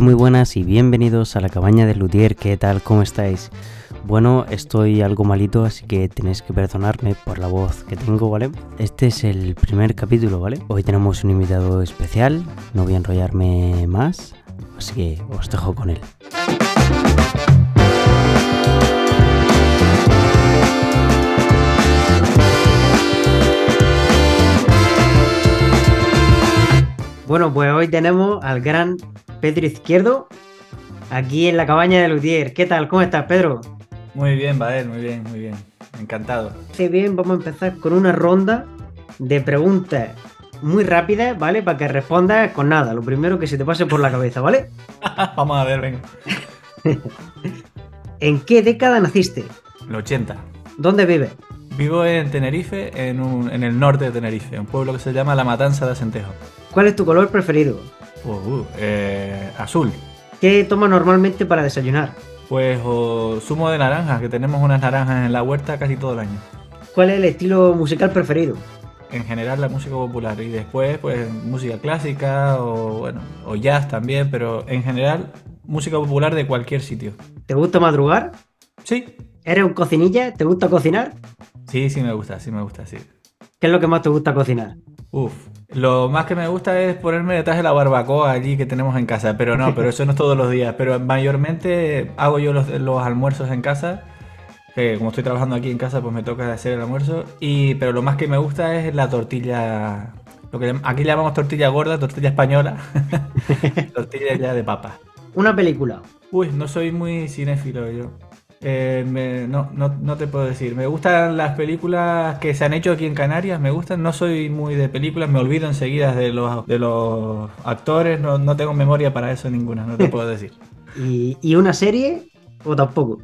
Muy buenas y bienvenidos a la cabaña de Luthier. ¿Qué tal? ¿Cómo estáis? Bueno, estoy algo malito, así que tenéis que perdonarme por la voz que tengo, ¿vale? Este es el primer capítulo, ¿vale? Hoy tenemos un invitado especial, no voy a enrollarme más, así que os dejo con él. Bueno, pues hoy tenemos al gran Pedro Izquierdo aquí en la cabaña de Lutier. ¿Qué tal? ¿Cómo estás, Pedro? Muy bien, Badel, muy bien, muy bien. Encantado. Sí, bien, vamos a empezar con una ronda de preguntas muy rápidas, ¿vale? Para que respondas con nada, lo primero que se te pase por la cabeza, ¿vale? vamos a ver, venga. ¿En qué década naciste? El 80. ¿Dónde vives? Vivo en Tenerife, en, el norte de Tenerife, un pueblo que se llama La Matanza de Acentejo. ¿Cuál es tu color preferido? Uh, uh, eh, azul. ¿Qué tomas normalmente para desayunar? Pues zumo de naranja, que tenemos unas naranjas en la huerta casi todo el año. ¿Cuál es el estilo musical preferido? En general la música popular y después pues música clásica o bueno, o jazz también, pero en general música popular de cualquier sitio. ¿Te gusta madrugar? Sí. ¿Eres un cocinilla? ¿Te gusta cocinar? Sí, sí me gusta, sí me gusta, sí. ¿Qué es lo que más te gusta cocinar? Uf, lo más que me gusta es ponerme detrás de la barbacoa allí que tenemos en casa, pero no, pero eso no es todos los días, pero mayormente hago yo los, almuerzos en casa, que como estoy trabajando aquí en casa pues me toca hacer el almuerzo, y, pero lo más que me gusta es la tortilla, lo que aquí llamamos tortilla gorda, tortilla española, tortilla ya de papa. Una película. Uy, no soy muy cinéfilo yo. Eh, no, no, te puedo decir. Me gustan las películas que se han hecho aquí en Canarias, me gustan. No soy muy de películas, me olvido enseguida de los, de los actores, no, tengo memoria para eso ninguna, no te puedo decir. ¿Y, una serie o tampoco?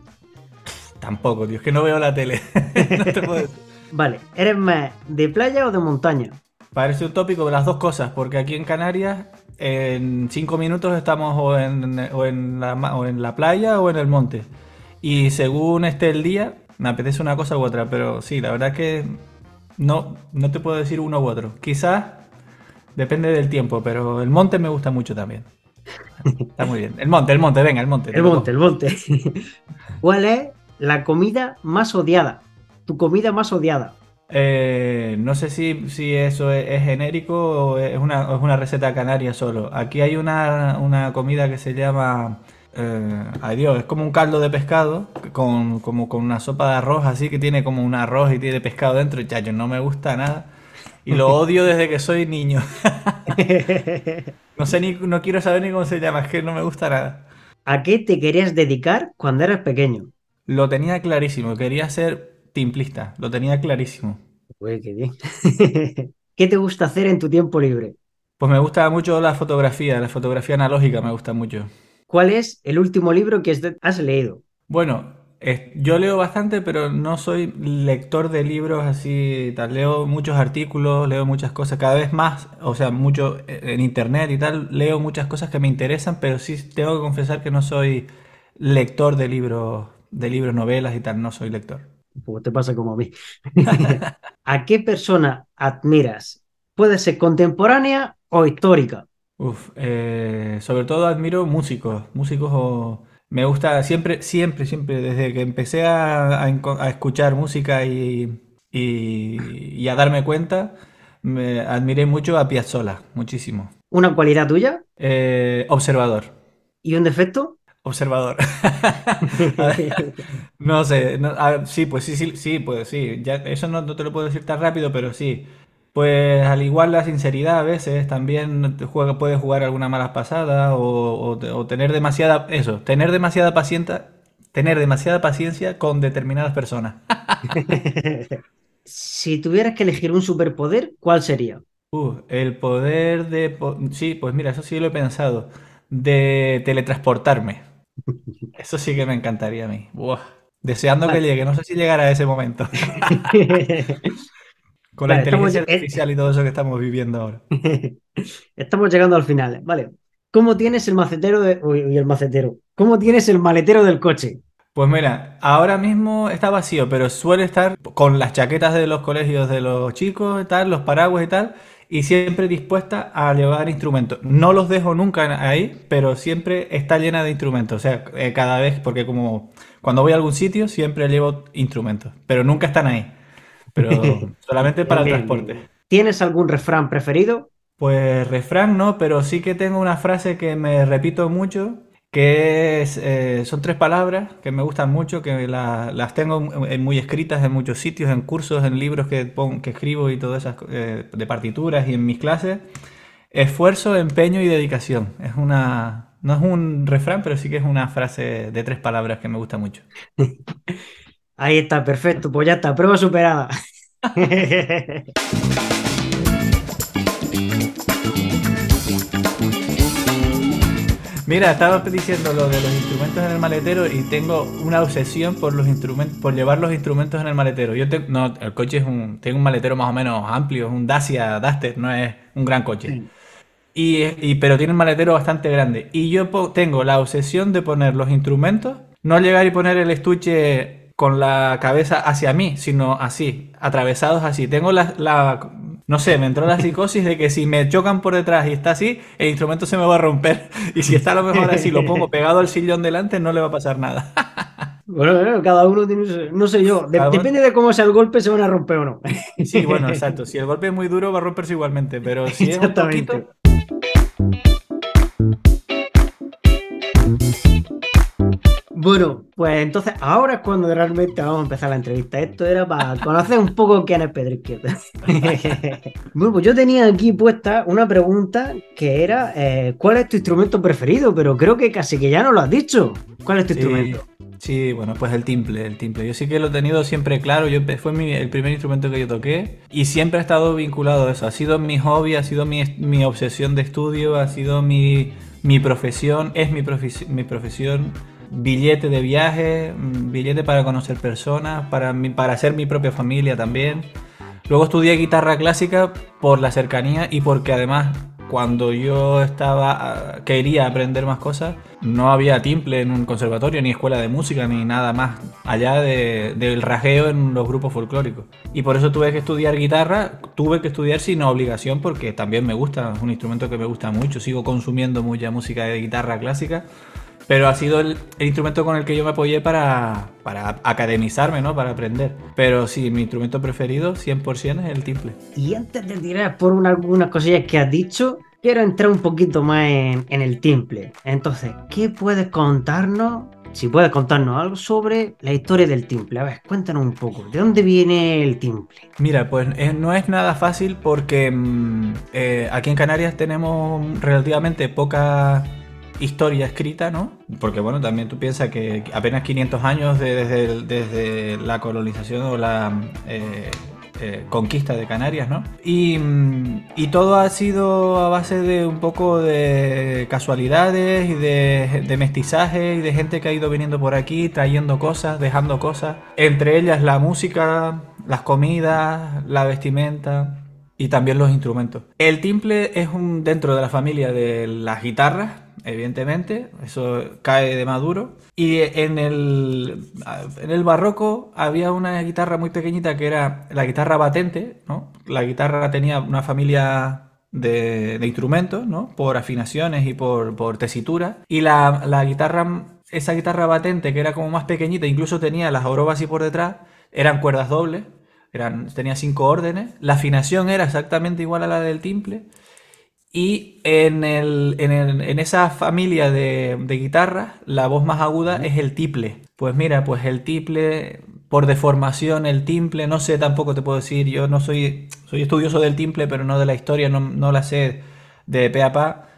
Tampoco, tío, es que no veo la tele. no te puedo decir. Vale, ¿eres más de playa o de montaña? Parece un tópico de las dos cosas, porque aquí en Canarias en cinco minutos estamos o en, o en, la, o en la playa o en el monte. Y según esté el día, me apetece una cosa u otra, pero sí, la verdad que no, no te puedo decir uno u otro. Quizás depende del tiempo, pero el monte me gusta mucho también. Está muy bien. El monte, el monte, venga, el monte. El monte, el monte. ¿Cuál es la comida más odiada? Tu comida más odiada. Eh, no sé si, si eso es, genérico o es una, es una receta canaria solo. Aquí hay una, una comida que se llama eh, adiós, es como un caldo de pescado con, como con una sopa de arroz así que tiene como un arroz y tiene pescado dentro. Y yo no me gusta nada. Y lo odio desde que soy niño. no sé ni, no quiero saber ni cómo se llama, es que no me gusta nada. ¿A qué te querías dedicar cuando eras pequeño? Lo tenía clarísimo, quería ser timplista, lo tenía clarísimo. Uy, qué bien. ¿Qué te gusta hacer en tu tiempo libre? Pues me gusta mucho la fotografía, la fotografía analógica me gusta mucho. ¿Cuál es el último libro que has leído? Bueno, yo leo bastante, pero no soy lector de libros así, tal. Leo muchos artículos, leo muchas cosas, cada vez más, o sea, mucho en internet y tal, leo muchas cosas que me interesan, pero sí tengo que confesar que no soy lector de libros, de libros, novelas y tal, no soy lector. Pues te pasa como a mí. ¿A qué persona admiras? Puede ser contemporánea o histórica. Uf, eh, sobre todo admiro músicos, músicos o... Me gusta siempre, siempre, siempre, desde que empecé a, escuchar música y, y, a darme cuenta, me admiré mucho a Piazzolla, muchísimo. ¿Una cualidad tuya? Eh, observador. ¿Y un defecto? Observador. no sé, sí, pues sí, sí, sí, pues sí. Ya, eso no, no te lo puedo decir tan rápido, pero sí. Pues al igual la sinceridad a veces también juega, puede jugar alguna mala pasada o, tener demasiada, eso, tener demasiada paciencia, tener demasiada paciencia con determinadas personas. si tuvieras que elegir un superpoder, ¿cuál sería? Uh, el poder de... Sí, pues mira, eso sí lo he pensado. De teletransportarme. Eso sí que me encantaría a mí. Deseando que llegue. No sé si llegará a ese momento. Con la inteligencia artificial y todo eso que estamos viviendo ahora. estamos llegando al final, ¿vale? ¿Cómo tienes el macetero de... Uy, el macetero. ¿Cómo tienes el maletero del coche? Pues mira, ahora mismo está vacío, pero suele estar con las chaquetas de los colegios de los chicos y tal, los paraguas y tal, y siempre dispuesta a llevar instrumentos. No los dejo nunca ahí, pero siempre está llena de instrumentos. O sea, eh, cada vez, porque como cuando voy a algún sitio siempre llevo instrumentos, pero nunca están ahí. Pero solamente para el transporte. ¿Tienes algún refrán preferido? Pues refrán no, pero sí que tengo una frase que me repito mucho que eh, son tres palabras que me gustan mucho, que las tengo muy escritas en muchos sitios, en cursos, en libros que, que escribo y todas esas eh, de partituras y en mis clases. Esfuerzo, empeño y dedicación. Es una, no es un refrán, pero sí que es una frase de tres palabras que me gusta mucho. Ahí está, perfecto. Pues ya está, prueba superada. Mira, estaba diciendo lo de los instrumentos en el maletero y tengo una obsesión por los instrumentos, por llevar los instrumentos en el maletero. Yo no, el coche es un, tengo un maletero más o menos amplio, es un Dacia Duster, no es un gran coche. Y, pero tiene un maletero bastante grande. Y yo tengo la obsesión de poner los instrumentos, no llegar y poner el estuche con la cabeza hacia mí, sino así, atravesados así. Tengo la, no sé, me entró la psicosis de que si me chocan por detrás y está así, el instrumento se me va a romper. Y si está a lo mejor así, lo pongo pegado al sillón delante, no le va a pasar nada. Bueno, cada uno tiene, no sé yo, depende de cómo sea el golpe, se van a romper o no. Sí, bueno, exacto. Si el golpe es muy duro, va a romperse igualmente, pero si es un poquito... Bueno, pues entonces ahora es cuando realmente vamos a empezar la entrevista. Esto era para conocer un poco quién es Pedro Izquierda. bueno, pues yo tenía aquí puesta una pregunta que era eh, ¿cuál es tu instrumento preferido? Pero creo que casi que ya no lo has dicho. ¿Cuál es tu instrumento? Sí, bueno, pues el timple, el timple. Yo sí que lo he tenido siempre claro. Yo, fue el primer instrumento que yo toqué y siempre ha estado vinculado a eso. Ha sido mi hobby, ha sido mi, mi obsesión de estudio, ha sido mi, mi profesión, es mi, mi profesión billete de viaje, mm, billete para conocer personas, para, para hacer mi propia familia también. Luego estudié guitarra clásica por la cercanía y porque además cuando yo estaba ah, quería aprender más cosas, no había timple en un conservatorio, ni escuela de música, ni nada más allá del rajeo en los grupos folclóricos. Y por eso tuve que estudiar guitarra, tuve que estudiar sin obligación porque también me gusta, es un instrumento que me gusta mucho, sigo consumiendo mucha música de guitarra clásica pero ha sido el, instrumento con el que yo me apoyé para, para academizarme, ¿no? Para aprender. Pero sí, mi instrumento preferido 100% es el timple. Y antes de tirar por algunas cosillas que has dicho, quiero entrar un poquito más en, en el timple. Entonces, ¿qué puedes contarnos si puedes contarnos algo sobre la historia del timple. A ver, cuéntanos un poco. ¿De dónde viene el timple? Mira, pues eh, no es nada fácil porque mm, eh, aquí en Canarias tenemos relativamente poca historia escrita, ¿no? Porque bueno, también tú piensas que apenas 500 años desde, desde la colonización o la eh, eh, conquista de Canarias, ¿no? Y, mm, y, todo ha sido a base de un poco de casualidades y de, mestizaje y de gente que ha ido viniendo por aquí, trayendo cosas, dejando cosas, entre ellas la música, las comidas, la vestimenta y también los instrumentos. El timple es un dentro de la familia de las guitarras, evidentemente, eso cae de maduro. Y en el, en el barroco había una guitarra muy pequeñita que era la guitarra batente, ¿no? La guitarra tenía una familia de, instrumentos, ¿no? Por afinaciones y por, por tesitura. Y la, la, guitarra, esa guitarra batente que era como más pequeñita, incluso tenía las orobas y por detrás, eran cuerdas dobles, eran, tenía cinco órdenes. La afinación era exactamente igual a la del timple. Y en, el, en, esa familia de, de guitarras, la voz más aguda es el tiple. Pues mira, pues el tiple, por deformación, el timple, no sé tampoco te puedo decir, yo no soy, soy estudioso del timple, pero no de la historia, no, la sé de pe a pa.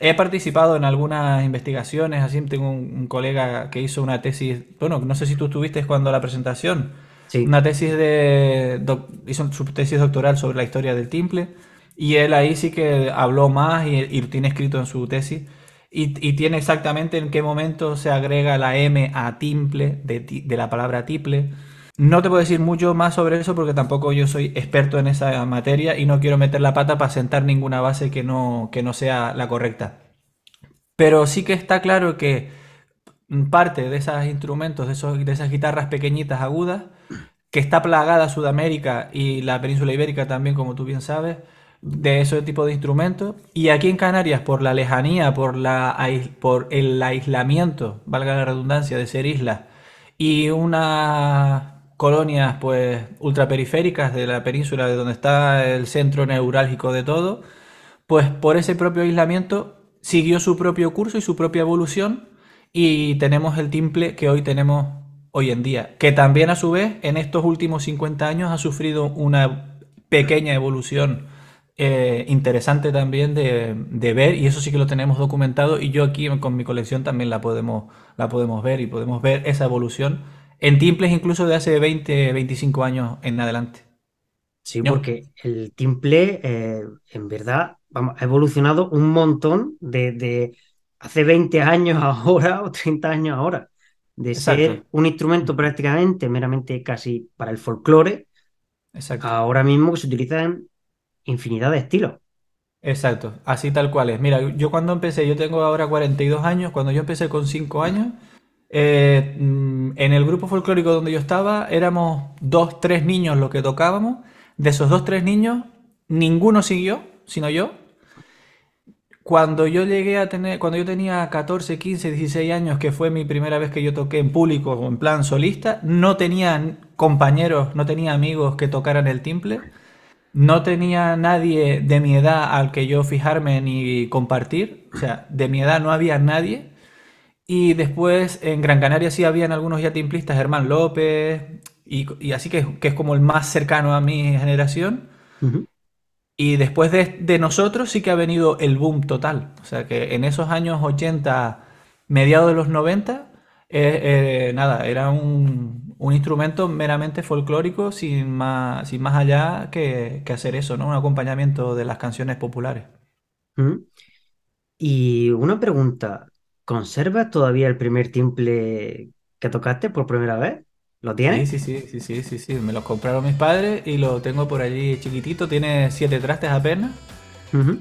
He participado en algunas investigaciones, así tengo un, colega que hizo una tesis, bueno, no sé si tú estuviste cuando la presentación, sí. una tesis de, hizo su tesis doctoral sobre la historia del timple y él ahí sí que habló más y, tiene escrito en su tesis. Y, tiene exactamente en qué momento se agrega la M a timple, de, la palabra tiple. No te puedo decir mucho más sobre eso porque tampoco yo soy experto en esa materia y no quiero meter la pata para sentar ninguna base que no, que no sea la correcta. Pero sí que está claro que parte de esos instrumentos, de, de esas guitarras pequeñitas agudas, que está plagada Sudamérica y la península ibérica también, como tú bien sabes, de ese tipo de instrumentos. Y aquí en Canarias, por la lejanía, por, la, por el aislamiento, valga la redundancia, de ser isla, y unas colonias pues ultraperiféricas de la península, de donde está el centro neurálgico de todo, pues por ese propio aislamiento siguió su propio curso y su propia evolución y tenemos el timple que hoy tenemos hoy en día, que también a su vez en estos últimos 50 años ha sufrido una pequeña evolución eh, interesante también de, ver y eso sí que lo tenemos documentado y yo aquí con mi colección también la podemos, la podemos ver y podemos ver esa evolución en timples incluso de hace 20, 25 años en adelante. Sí, porque el timple eh, en verdad vamos, ha evolucionado un montón de, hace 20 años ahora o 30 años ahora. De ser un instrumento prácticamente meramente casi para el folclore, ahora mismo que se utilizan infinidad de estilos. Exacto, así tal cual es. Mira, yo cuando empecé, yo tengo ahora 42 años, cuando yo empecé con 5 años, eh, mm, en el grupo folclórico donde yo estaba, éramos dos, tres niños los que tocábamos. De esos dos, tres niños, ninguno siguió, sino yo. Cuando yo llegué a tener, cuando yo tenía 14, 15, 16 años, que fue mi primera vez que yo toqué en público o en plan solista, no tenía compañeros, no tenía amigos que tocaran el timple. No tenía nadie de mi edad al que yo fijarme ni compartir. O sea, de mi edad no había nadie. Y después en Gran Canaria sí habían algunos ya timplistas, Germán López, y, así que, es como el más cercano a mi generación. Y después de, nosotros sí que ha venido el boom total. O sea que en esos años 80, mediados de los 90, eh, eh, nada, era un, un instrumento meramente folclórico sin más, sin más allá que, hacer eso, ¿no? Un acompañamiento de las canciones populares. Y una pregunta, ¿conservas todavía el primer timple que tocaste por primera vez? ¿Lo tienes? Sí, sí, sí, sí, sí, sí, Me lo compraron mis padres y lo tengo por allí chiquitito, tiene siete trastes apenas.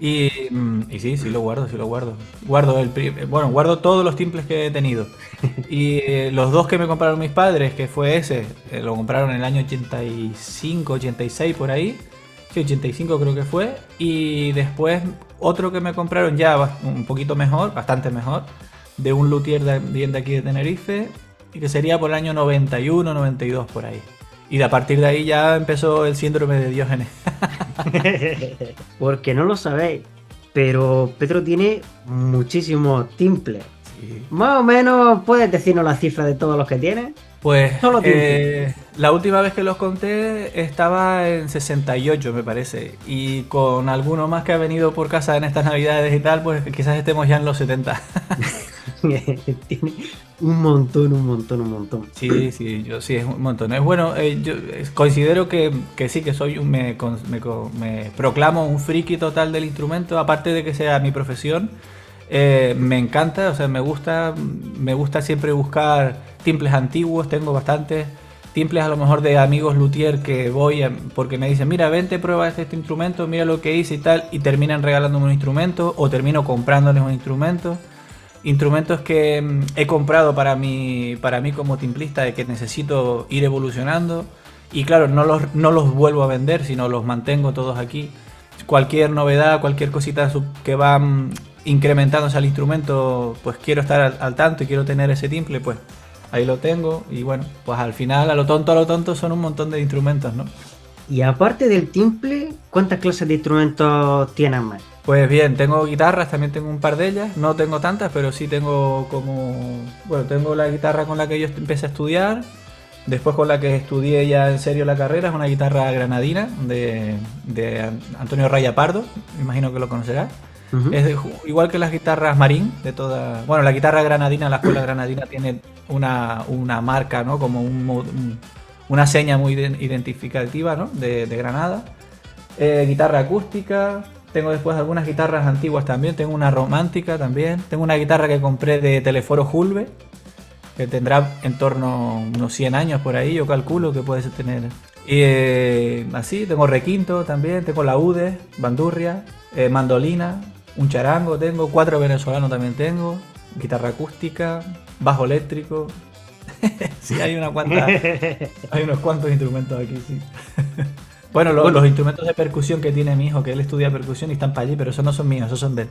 Y, mm, y, sí, sí lo guardo, sí lo guardo. Guardo el bueno, guardo todos los timples que he tenido. Y eh, los dos que me compraron mis padres, que fue ese, eh, lo compraron en el año 85, 86 por ahí. Sí, 85 creo que fue. Y después otro que me compraron ya un poquito mejor, bastante mejor, de un luthier de, bien de aquí de Tenerife, y que sería por el año 91, 92 por ahí. Y a partir de ahí ya empezó el síndrome de Diógenes. Porque no lo sabéis, pero Pedro tiene muchísimos timples. Más o menos, ¿puedes decirnos la cifra de todos los que tiene? Pues eh, la última vez que los conté estaba en 68, me parece. Y con alguno más que ha venido por casa en estas navidades y tal, pues quizás estemos ya en los 70. tiene un montón, un montón, un montón. Sí, sí, yo sí, es un montón. Es bueno, eh, yo considero que, sí, que soy un, me, me, me proclamo un friki total del instrumento, aparte de que sea mi profesión eh, me encanta, o sea, me gusta, me gusta siempre buscar timples antiguos, tengo bastantes timples a lo mejor de amigos luthier que voy porque me dicen, mira, vente, prueba este, este, instrumento, mira lo que hice y tal, y terminan regalándome un instrumento o termino comprándoles un instrumento. Instrumentos que mm, he comprado para mí, para mí como timplista, de que necesito ir evolucionando. Y claro, no los, no los vuelvo a vender, sino los mantengo todos aquí. Cualquier novedad, cualquier cosita que va mm, incrementándose al instrumento, pues quiero estar al, tanto y quiero tener ese timple, pues ahí lo tengo. Y bueno, pues al final, a lo tonto, a lo tonto, son un montón de instrumentos, ¿no? Y aparte del timple, ¿cuántas clases de instrumentos tienes más? Pues bien, tengo guitarras, también tengo un par de ellas. No tengo tantas, pero sí tengo como. Bueno, tengo la guitarra con la que yo empecé a estudiar. Después con la que estudié ya en serio la carrera, es una guitarra granadina de, de Antonio Raya Pardo, me imagino que lo conocerás. Es igual que las guitarras Marín, de toda. Bueno, la guitarra granadina, la escuela granadina tiene una, marca, ¿no? Como una seña muy identificativa, ¿no? De, Granada. Eh, guitarra acústica. Tengo después algunas guitarras antiguas también. Tengo una romántica también. Tengo una guitarra que compré de Teleforo Julve, que tendrá en torno a unos 100 años por ahí, yo calculo que puede tener. Y eh, así, tengo requinto también, tengo laudes, bandurria, eh, mandolina, un charango tengo, cuatro venezolanos también tengo, guitarra acústica, bajo eléctrico. sí, hay una cuanta, hay unos cuantos instrumentos aquí, sí. Bueno, los instrumentos de percusión que tiene mi hijo, que él estudia percusión y están para allí, pero esos no son míos, esos son de él.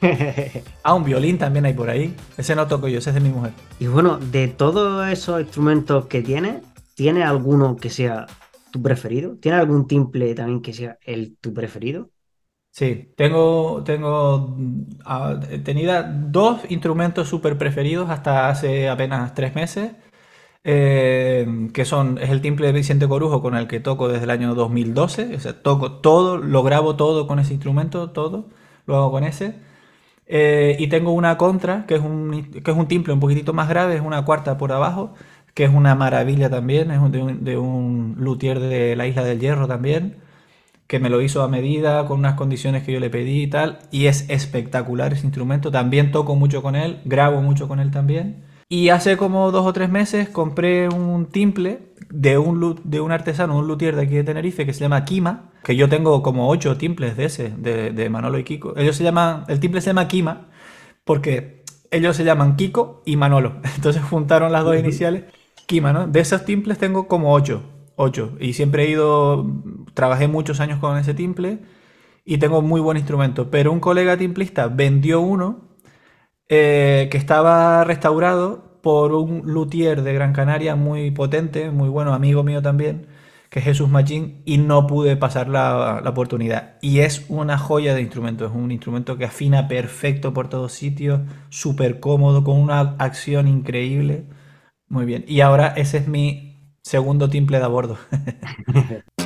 ah, un violín también hay por ahí. Ese no toco yo, ese es de mi mujer. Y bueno, de todos esos instrumentos que tiene, ¿tiene alguno que sea tu preferido? ¿Tiene algún timple también que sea el tu preferido? Sí, tengo, tengo ah, tenía dos instrumentos súper preferidos hasta hace apenas tres meses, eh, que son, es el timple de Vicente Corujo con el que toco desde el año 2012, o sea, toco todo, lo grabo todo con ese instrumento, todo, lo hago con ese. Eh, y tengo una contra, que es, un, que es un timple un poquitito más grave, es una cuarta por abajo, que es una maravilla también, es de de un luthier de la Isla del Hierro también que me lo hizo a medida, con unas condiciones que yo le pedí y tal, y es espectacular ese instrumento, también toco mucho con él, grabo mucho con él también. Y hace como dos o tres meses compré un timple de un, de un artesano, un luthier de aquí de Tenerife que se llama Kima, que yo tengo como ocho timples de ese, de, Manolo y Kiko. Ellos se llaman, el timple se llama Kima porque ellos se llaman Kiko y Manolo. Entonces juntaron las dos iniciales, Kima, ¿no? De esos timples tengo como ocho. 8. Y siempre he ido, trabajé muchos años con ese timple y tengo muy buen instrumento. Pero un colega timplista vendió uno eh, que estaba restaurado por un luthier de Gran Canaria muy potente, muy bueno, amigo mío también, que es Jesús Machín, y no pude pasar la, oportunidad. Y es una joya de instrumento, es un instrumento que afina perfecto por todos sitios, súper cómodo, con una acción increíble. Muy bien. Y ahora ese es mi Segundo timple de a bordo.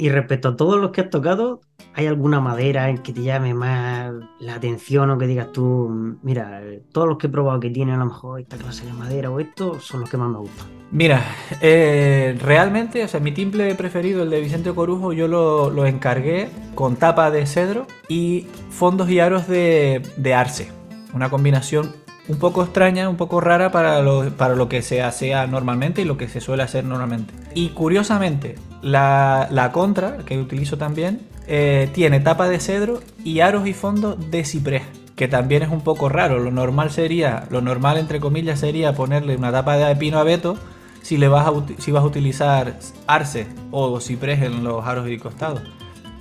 y respecto a todos los que has tocado, ¿hay alguna madera en que te llame más la atención o que digas tú, mira, todos los que he probado que tienen a lo mejor esta clase de madera o esto son los que más me gustan? Mira, eh, realmente, o sea, mi timple preferido, el de Vicente Corujo, yo lo, encargué con tapa de cedro y fondos y aros de, de arce. Una combinación un poco extraña, un poco rara para lo, para lo que se hace normalmente y lo que se suele hacer normalmente. Y curiosamente, la, contra, que utilizo también, eh, tiene tapa de cedro y aros y fondos de ciprés, que también es un poco raro. Lo normal sería, lo normal entre comillas sería ponerle una tapa de pino abeto si, le vas a, si vas a utilizar arce o ciprés en los aros y costados.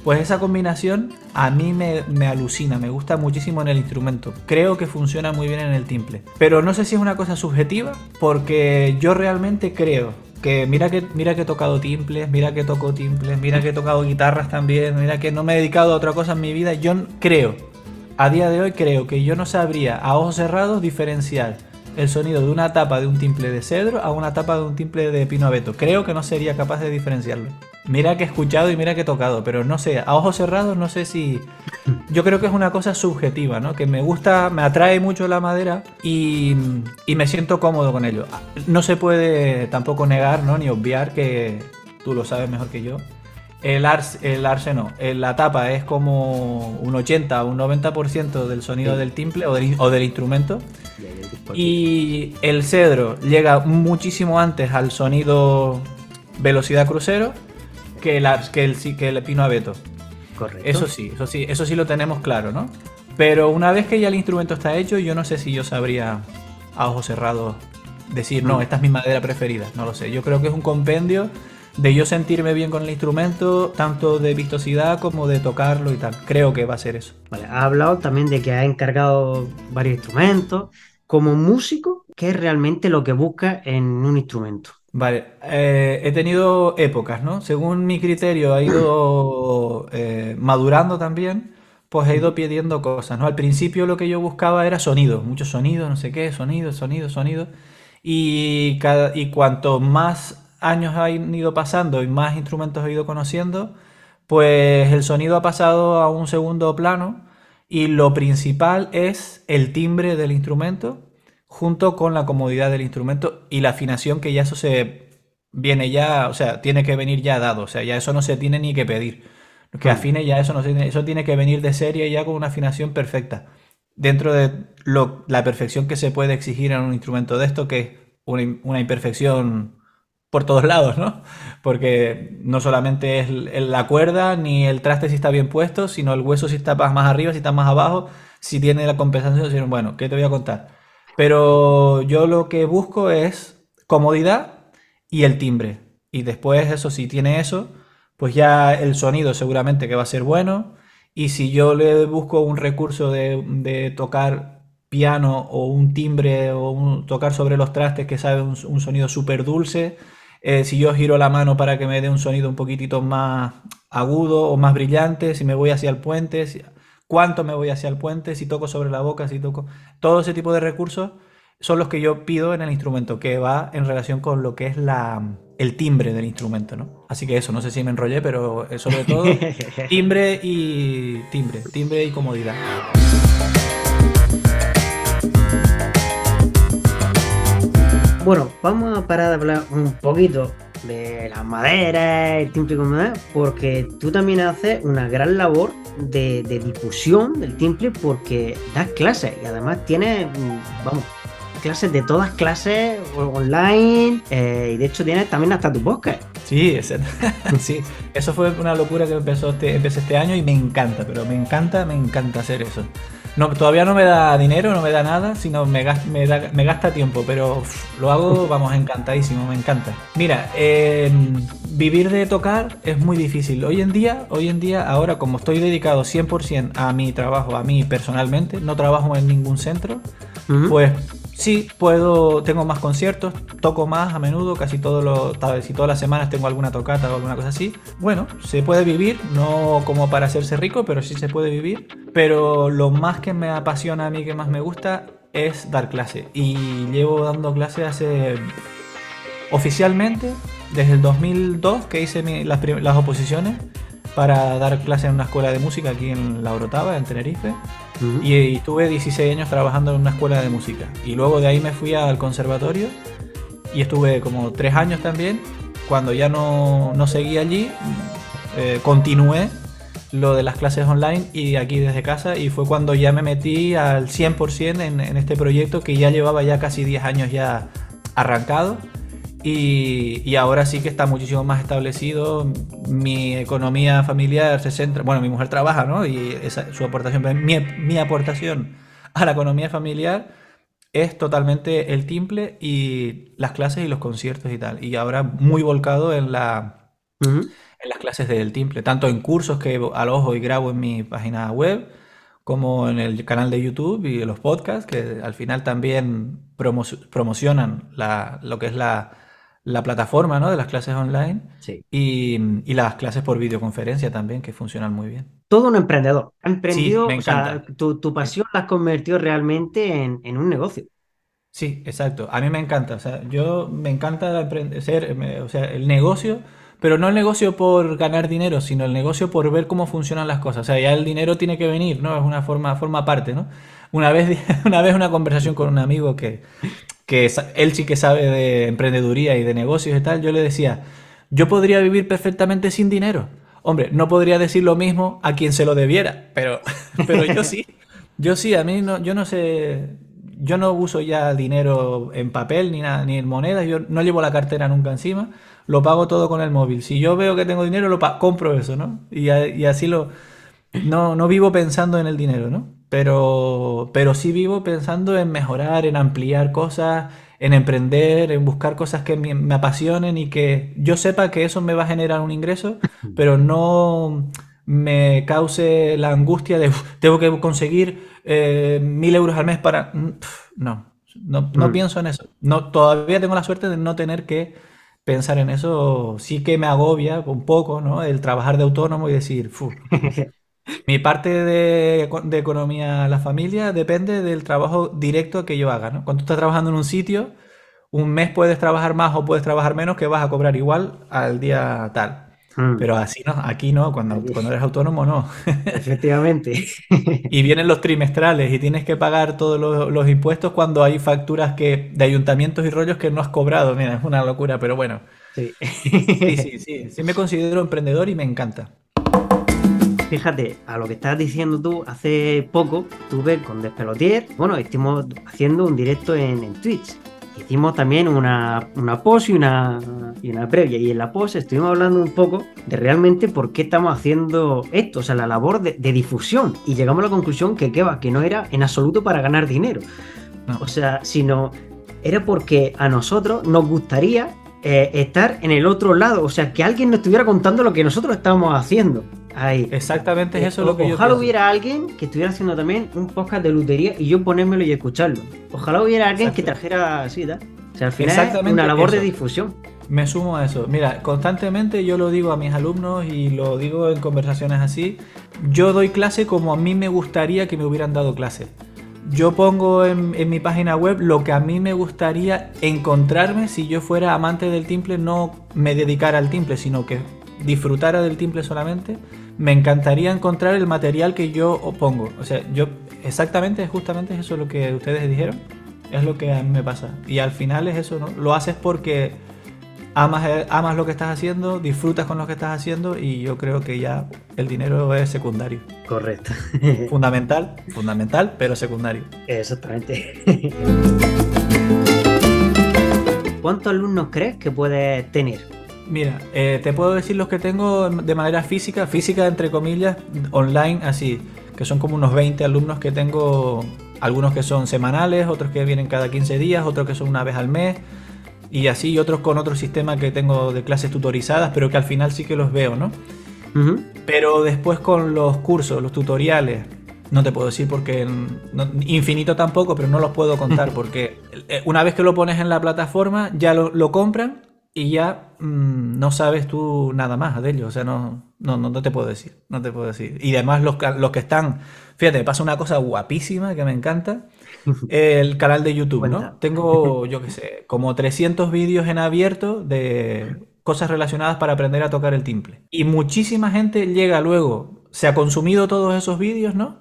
Pues esa combinación a mí me, alucina, me gusta muchísimo en el instrumento. Creo que funciona muy bien en el timple. Pero no sé si es una cosa subjetiva, porque yo realmente creo que mira que mira que he tocado timples, mira que toco timples, mira que he tocado guitarras también, mira que no me he dedicado a otra cosa en mi vida. Yo creo, a día de hoy creo que yo no sabría a ojos cerrados diferenciar el sonido de una tapa de un timple de cedro a una tapa de un timple de pino abeto. Creo que no sería capaz de diferenciarlo. Mira que he escuchado y mira que he tocado, pero no sé, a ojos cerrados no sé si... Yo creo que es una cosa subjetiva, ¿no? Que me gusta, me atrae mucho la madera y, me siento cómodo con ello. No se puede tampoco negar, ¿no? Ni obviar que tú lo sabes mejor que yo. El arce, el arce no, la tapa es como un 80 o un 90% del sonido del timple o del, o del instrumento. Y el cedro llega muchísimo antes al sonido velocidad crucero que el, que el, que el pino abeto. Correcto. Eso sí, eso sí, eso sí lo tenemos claro, ¿no? Pero una vez que ya el instrumento está hecho, yo no sé si yo sabría a ojos cerrados decir, no, mm. esta es mi madera preferida. No lo sé. Yo creo que es un compendio de yo sentirme bien con el instrumento, tanto de vistosidad como de tocarlo y tal. Creo que va a ser eso. Vale, ha hablado también de que ha encargado varios instrumentos. Como músico, ¿qué es realmente lo que busca en un instrumento? Vale, eh, he tenido épocas, ¿no? Según mi criterio ha ido eh, madurando también, pues he ido pidiendo cosas, ¿no? Al principio lo que yo buscaba era sonido, mucho sonido, no sé qué, sonido, sonido, sonido. Y, cada, y cuanto más años han ido pasando y más instrumentos he ido conociendo, pues el sonido ha pasado a un segundo plano y lo principal es el timbre del instrumento junto con la comodidad del instrumento y la afinación que ya eso se viene ya, o sea, tiene que venir ya dado, o sea, ya eso no se tiene ni que pedir. Que afine ya eso no se tiene, eso tiene que venir de serie ya con una afinación perfecta. Dentro de la perfección que se puede exigir en un instrumento de esto, que es una, imperfección por todos lados, ¿no? Porque no solamente es la cuerda ni el traste si está bien puesto, sino el hueso si está más arriba, si está más abajo, si tiene la compensación, bueno, ¿qué te voy a contar? Pero yo lo que busco es comodidad y el timbre. Y después eso, si tiene eso, pues ya el sonido seguramente que va a ser bueno. Y si yo le busco un recurso de, tocar piano o un timbre o tocar sobre los trastes que sabe un, sonido súper dulce, eh, si yo giro la mano para que me dé un sonido un poquitito más agudo o más brillante, si me voy hacia el puente, cuánto me voy hacia el puente, si toco sobre la boca, si toco... Todo ese tipo de recursos son los que yo pido en el instrumento, que va en relación con lo que es la, el timbre del instrumento, ¿no? Así que eso, no sé si me enrollé, pero sobre todo timbre y timbre, timbre y comodidad. Bueno, vamos a parar de hablar un poquito de las maderas, el timbre y comodidad, porque tú también haces una gran labor de, de difusión del timbre porque das clases y además tienes, mm, vamos, clases de todas clases online eh, y de hecho tienes también hasta tu podcast. Sí, sí, eso fue una locura que empezó este, empecé este año y me encanta, pero me encanta, me encanta hacer eso. No, todavía no me da dinero, no me da nada, sino me gasta, me, me gasta tiempo, pero lo hago, vamos, encantadísimo, me encanta. Mira, vivir de tocar es muy difícil. Hoy en día, hoy en día, ahora como estoy dedicado 100% a mi trabajo, a mí personalmente, no trabajo en ningún centro, pues Sí, puedo, tengo más conciertos, toco más a menudo, casi todos los, si todas las semanas tengo alguna tocata o alguna cosa así. Bueno, se puede vivir, no como para hacerse rico, pero sí se puede vivir. Pero lo más que me apasiona a mí, que más me gusta, es dar clase. Y llevo dando clase hace oficialmente, desde el 2002 que hice las, las oposiciones para dar clase en una escuela de música aquí en La Orotava, en Tenerife. y, estuve 16 años trabajando en una escuela de música. Y luego de ahí me fui al conservatorio y estuve como tres años también. Cuando ya no, no seguí allí, eh, continué lo de las clases online y aquí desde casa y fue cuando ya me metí al 100% en, en este proyecto que ya llevaba ya casi 10 años ya arrancado y, ahora sí que está muchísimo más establecido. Mi economía familiar se centra. Bueno, mi mujer trabaja, ¿no? Y esa, su aportación. Mi, mi, aportación a la economía familiar es totalmente el timple y las clases y los conciertos y tal. Y ahora muy volcado en, la, en las clases del timple, tanto en cursos que alojo y grabo en mi página web, como en el canal de YouTube y los podcasts, que al final también promocionan la, lo que es la la plataforma ¿no? de las clases online y, las clases por videoconferencia también, que funcionan muy bien. Todo un emprendedor. Emprendido, tu, pasión la has convertido realmente en, un negocio. Sí, exacto. A mí me encanta. O sea, yo me encanta ser, o sea, el negocio, pero no el negocio por ganar dinero, sino el negocio por ver cómo funcionan las cosas. O sea, ya el dinero tiene que venir, ¿no? Es una forma, forma parte, ¿no? Una vez, una vez una conversación con un amigo que, que él sí que sabe de emprendeduría y de negocios y tal, yo le decía, yo podría vivir perfectamente sin dinero. Hombre, no podría decir lo mismo a quien se lo debiera, pero, pero yo sí. Yo sí, a mí no, yo no sé, yo no uso ya dinero en papel ni nada, ni en monedas, yo no llevo la cartera nunca encima, lo pago todo con el móvil. Si yo veo que tengo dinero, lo compro eso, ¿no? Y, y así lo, no, no vivo pensando en el dinero, ¿no? Pero, pero sí vivo pensando en mejorar, en ampliar cosas, en emprender, en buscar cosas que me, apasionen y que yo sepa que eso me va a generar un ingreso, pero no me cause la angustia de tengo que conseguir eh, mil euros al mes para... Mm, no, no, no mm. pienso en eso. No, todavía tengo la suerte de no tener que pensar en eso. Sí que me agobia un poco, ¿no? El trabajar de autónomo y decir, Mi parte de, economía la familia depende del trabajo directo que yo haga. Cuando tú estás trabajando en un sitio, un mes puedes trabajar más o puedes trabajar menos, que vas a cobrar igual al día tal. Hmm. Pero así no, aquí no, cuando, cuando eres autónomo no. Efectivamente. y vienen los trimestrales y tienes que pagar todos los, impuestos cuando hay facturas que, de ayuntamientos y rollos que no has cobrado. Mira, es una locura, pero bueno. Sí. sí, sí, sí. Sí me considero emprendedor y me encanta. Fíjate, a lo que estás diciendo tú, hace poco tuve con Despelotier, bueno, estuvimos haciendo un directo en, Twitch. Hicimos también una, una y una, y una previa. Y en la post estuvimos hablando un poco de realmente por qué estamos haciendo esto, o sea, la labor de, difusión. Y llegamos a la conclusión que, que, va, que no era en absoluto para ganar dinero. O sea, sino era porque a nosotros nos gustaría eh, estar en el otro lado, o sea, que alguien nos estuviera contando lo que nosotros estábamos haciendo. Ahí. Exactamente eso es lo que yo Ojalá pienso. hubiera alguien que estuviera haciendo también un podcast de lutería y yo ponérmelo y escucharlo. Ojalá hubiera alguien que trajera así, ¿da? O sea, al final es una labor de difusión. Me sumo a eso. Mira, constantemente yo lo digo a mis alumnos y lo digo en conversaciones así. Yo doy clase como a mí me gustaría que me hubieran dado clase. Yo pongo en, en mi página web lo que a mí me gustaría encontrarme si yo fuera amante del timple, no me dedicara al timple, sino que disfrutara del timple solamente. Me encantaría encontrar el material que yo pongo. O sea, yo exactamente, justamente eso es lo que ustedes dijeron. Es lo que a mí me pasa. Y al final es eso, ¿no? Lo haces porque amas, eh, amas lo que estás haciendo, disfrutas con lo que estás haciendo y yo creo que ya el dinero es secundario. Correcto. Fundamental, fundamental, pero secundario. Exactamente. ¿Cuántos alumnos crees que puedes tener? Mira, eh, te puedo decir los que tengo de manera física, física entre comillas, online así, que son como unos 20 alumnos que tengo, algunos que son semanales, otros que vienen cada 15 días, otros que son una vez al mes, y así, y otros con otro sistema que tengo de clases tutorizadas, pero que al final sí que los veo, ¿no? Pero después con los cursos, los tutoriales, no te puedo decir porque no- infinito tampoco, pero no los puedo contar porque eh, una vez que lo pones en la plataforma ya lo, lo compran y ya mm, no sabes tú nada más de ellos. O sea, no, no, no, no te puedo decir, no te puedo decir. Y además los, que- los que están, fíjate, me pasa una cosa guapísima que me encanta. El canal de YouTube. ¿no? Tengo, yo qué sé, como 300 vídeos en abierto de cosas relacionadas para aprender a tocar el timple. Y muchísima gente llega luego, se ha consumido todos esos vídeos, ¿no?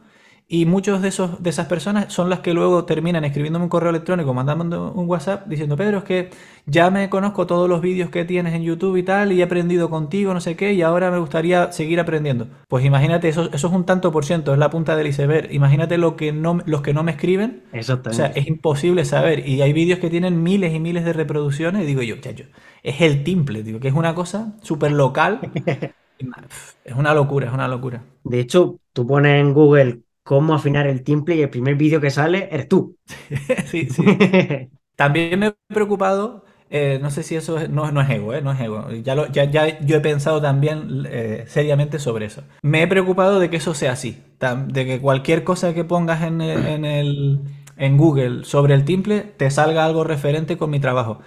Y muchos de, esos, de esas personas son las que luego terminan escribiéndome un correo electrónico, mandándome un WhatsApp diciendo, Pedro, es que ya me conozco todos los vídeos que tienes en YouTube y tal, y he aprendido contigo, no sé qué, y ahora me gustaría seguir aprendiendo. Pues imagínate, eso, eso es un tanto por ciento, es la punta del iceberg. Imagínate lo que no, los que no me escriben, o Exactamente. sea, es imposible saber. Y hay vídeos que tienen miles y miles de reproducciones. Y digo yo, chacho, es el timple, digo, que es una cosa súper local. es una locura, es una locura. De hecho, tú pones en Google cómo afinar el timple y el primer vídeo que sale eres tú. sí, sí. También me he preocupado, eh, no sé si eso es- no, no es ego, eh, no es ego. Ya, lo- ya, ya yo he pensado también eh, seriamente sobre eso. Me he preocupado de que eso sea así, de que cualquier cosa que pongas en el, en el- en Google sobre el timple te salga algo referente con mi trabajo.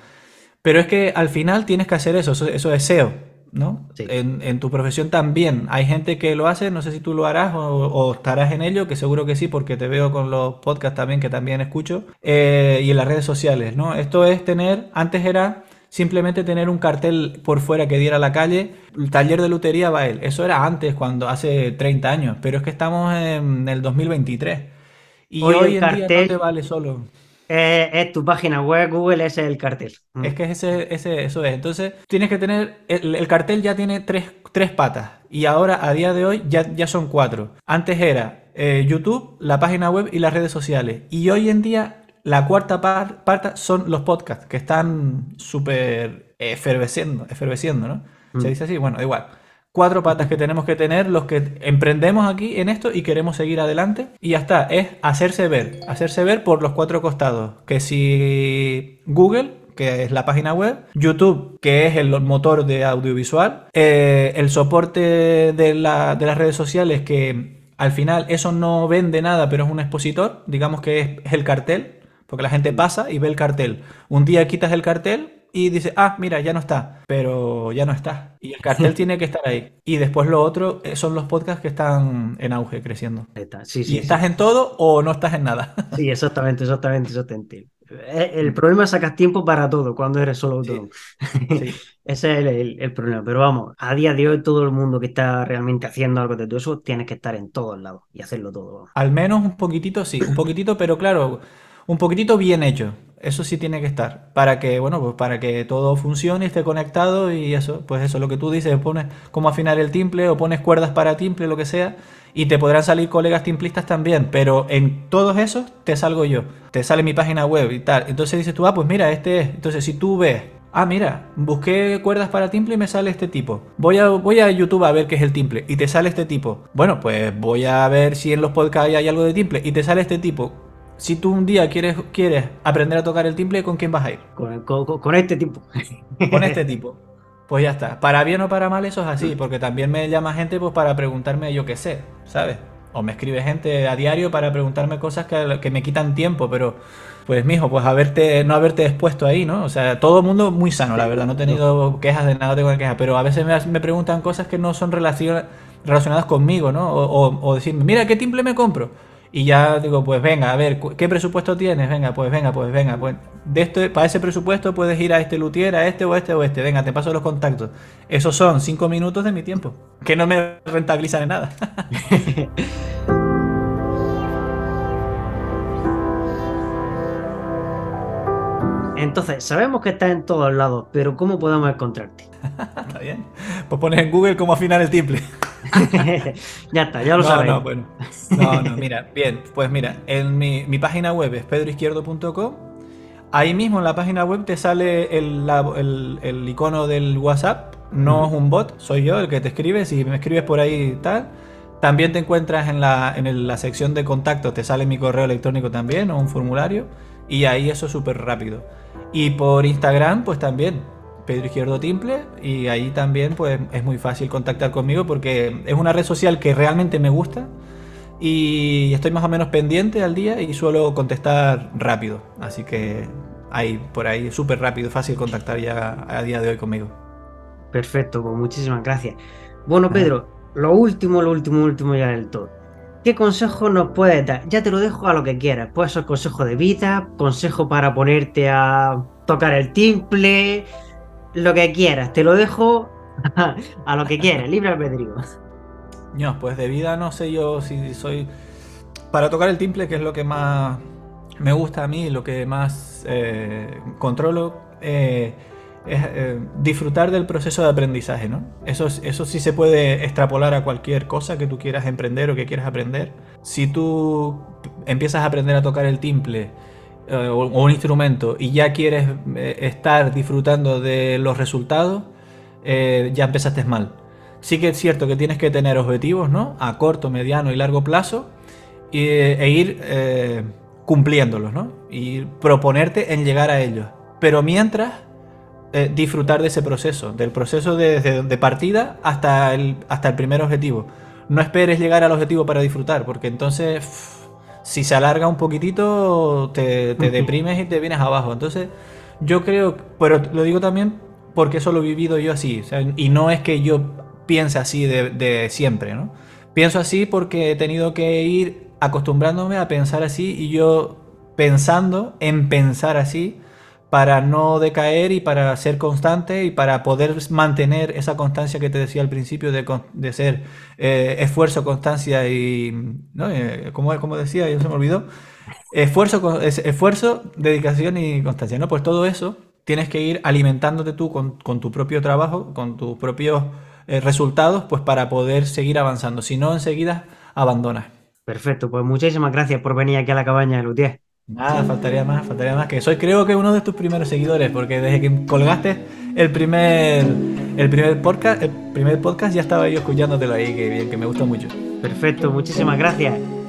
Pero es que al final tienes que hacer eso, eso, eso es SEO, ¿no? Sí. En, en tu profesión también. Hay gente que lo hace, no sé si tú lo harás o, o estarás en ello, que seguro que sí, porque te veo con los podcasts también, que también escucho, eh, y en las redes sociales, ¿no? Esto es tener, antes era simplemente tener un cartel por fuera que diera a la calle, el taller de lutería va él. Eso era antes, cuando hace 30 años, pero es que estamos en el 2023. Y Hoy hoy, el en día no cartel- te vale solo. Eh, es tu página web, Google, ese es el cartel. Mm. Es que ese, ese, eso es. Entonces, tienes que tener. El, el cartel ya tiene tres, tres patas. Y ahora, a día de hoy, ya, ya son cuatro. Antes era eh, YouTube, la página web y las redes sociales. Y hoy en día, la cuarta par- pata son los podcasts, que están súper efervesciendo, efervesciendo, ¿no? ¿Se Mm. dice así? Bueno, da igual. Cuatro patas que tenemos que tener los que emprendemos aquí en esto y queremos seguir adelante. Y ya está, es hacerse ver. Hacerse ver por los cuatro costados. Que si Google, que es la página web, YouTube, que es el motor de audiovisual, eh, el soporte de, de las redes sociales, que al final eso no vende nada, pero es un expositor, digamos que es el cartel, porque la gente pasa y ve el cartel. Un día quitas el cartel y dice, ah, mira, ya no está, pero ya no está. Y el cartel tiene que estar ahí. Y después lo otro eh, son los podcasts que están en auge, creciendo. Sí, ¿Y sí, sí. estás en todo o no estás en nada? Sí, exactamente, exactamente, exactamente. Eh, El problema es sacas tiempo para todo cuando eres solo autónomo. Ese es el, el- el problema. Pero vamos, a día de hoy todo el mundo que está realmente haciendo algo de todo eso tienes que estar en todos lados y hacerlo todo. Al menos un poquitito, sí, un poquitito, pero claro, un poquitito bien hecho. Eso sí tiene que estar. Para que, bueno, pues para que todo funcione, esté conectado y eso, pues eso, lo que tú dices, pones cómo afinar el timple o pones cuerdas para timple, lo que sea, y te podrán salir colegas timplistas también, pero en todos esos te salgo yo. Te sale mi página web y tal. Entonces dices tú, ah, pues mira, este es. Entonces si tú ves Ah, mira, busqué cuerdas para timple y me sale este tipo. Voy a, voy a YouTube a ver qué es el timple y te sale este tipo. Bueno, pues voy a ver si en los podcasts hay algo de timple y te sale este tipo. Si tú un día quieres, quieres aprender a tocar el timbre, ¿con quién vas a ir? Con, con- con este tipo. Con este tipo. Pues ya está. Para bien o para mal, eso es así, porque también me llama gente pues para preguntarme yo qué sé, ¿sabes? O me escribe gente a diario para preguntarme cosas que, que me quitan tiempo, pero pues mijo, pues haberte, no haberte expuesto ahí, ¿no? O sea, todo el mundo muy sano, la verdad, no he tenido quejas de nada, no tengo quejas, pero a veces me, me preguntan cosas que no son relacion- relacionadas conmigo, ¿no? O, o, o decirme, mira, ¿qué timbre me compro? Y ya digo, pues venga, a ver, ¿qué presupuesto tienes? Venga, pues venga, pues venga, pues de esto, para ese presupuesto puedes ir a este luthier, a este o a este o a este. Venga, te paso los contactos. Esos son cinco minutos de mi tiempo, que no me rentabilizan en nada. Entonces, sabemos que estás en todos lados, pero ¿cómo podemos encontrarte? Está bien. Pues pones en Google cómo afinar el timbre. ya está, ya lo no, sabéis. no, bueno. No, no, mira, bien, pues mira, en mi, mi página web es pedroizquierdo.com. Ahí mismo en la página web te sale el, la- el- el icono del WhatsApp. No es un bot, soy yo el que te escribe. Si me escribes por ahí tal. También te encuentras en la, en la sección de contactos, te sale mi correo electrónico también o un formulario. Y ahí eso es súper rápido. Y por Instagram, pues también, Pedro Izquierdo Timple. Y ahí también, pues es muy fácil contactar conmigo porque es una red social que realmente me gusta. Y estoy más o menos pendiente al día y suelo contestar rápido. Así que ahí, por ahí, súper rápido, fácil contactar ya a día de hoy conmigo. Perfecto, pues muchísimas gracias. Bueno, Pedro, lo último, lo último, último ya del todo. ¿Qué consejo nos puedes dar? Ya te lo dejo a lo que quieras. Puede ser consejo de vida, consejo para ponerte a tocar el timple, lo que quieras. Te lo dejo a lo que quieras, libre albedrío. No, pues de vida no sé yo si soy... Para tocar el timple, que es lo que más me gusta a mí, lo que más eh, controlo, eh, es eh, disfrutar del proceso de aprendizaje, ¿no? Eso, es- eso sí se puede extrapolar a cualquier cosa que tú quieras emprender o que quieras aprender. Si tú empiezas a aprender a tocar el timple eh, o, un instrumento y ya quieres eh, estar disfrutando de los resultados, eh, ya empezaste mal. Sí que es cierto que tienes que tener objetivos, ¿no? A corto, mediano y largo plazo y, e ir cumpliéndolos, ¿no? Y proponerte en llegar a ellos. Pero mientras, disfrutar de ese proceso, del proceso de, de- partida hasta el, hasta el primer objetivo. No esperes llegar al objetivo para disfrutar, porque entonces, si se alarga un poquitito, te, te deprimes y te vienes abajo. Entonces, yo creo, pero lo digo también porque eso lo he vivido yo así, o sea, y no es que yo piense así de, de siempre, ¿no? Pienso así porque he tenido que ir acostumbrándome a pensar así y yo pensando en pensar así para no decaer y para ser constante y para poder mantener esa constancia que te decía al principio de, de ser eh, esfuerzo, constancia y... ¿no? Eh, como, decía, ya se me olvidó. Esfuerzo, esfuerzo, dedicación y constancia, ¿no? Pues todo eso tienes que ir alimentándote tú con, con tu propio trabajo, con tus propios eh, resultados, pues para poder seguir avanzando. Si no, enseguida abandonas. Perfecto, pues muchísimas gracias por venir aquí a la cabaña de Lutier. Nada, faltaría más, faltaría más. Que soy creo que uno de tus primeros seguidores, porque desde que colgaste el primer, el primer podcast, el primer podcast ya estaba yo escuchándotelo ahí, que que me gustó mucho. Perfecto, muchísimas gracias.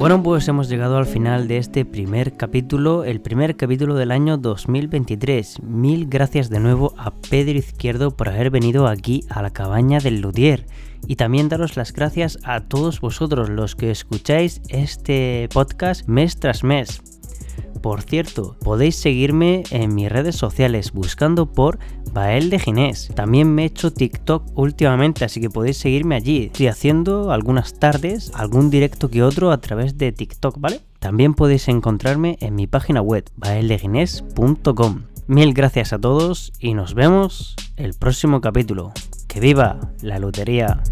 Bueno, pues hemos llegado al final de este primer capítulo, el primer capítulo del año 2023. Mil gracias de nuevo a Pedro Izquierdo por haber venido aquí a la cabaña del Ludier. Y también daros las gracias a todos vosotros los que escucháis este podcast mes tras mes. Por cierto, podéis seguirme en mis redes sociales buscando por Bael de Ginés. También me he hecho TikTok últimamente, así que podéis seguirme allí. Estoy haciendo algunas tardes algún directo que otro a través de TikTok, ¿vale? También podéis encontrarme en mi página web baeldeginés.com. Mil gracias a todos y nos vemos el próximo capítulo. ¡Que viva la lotería!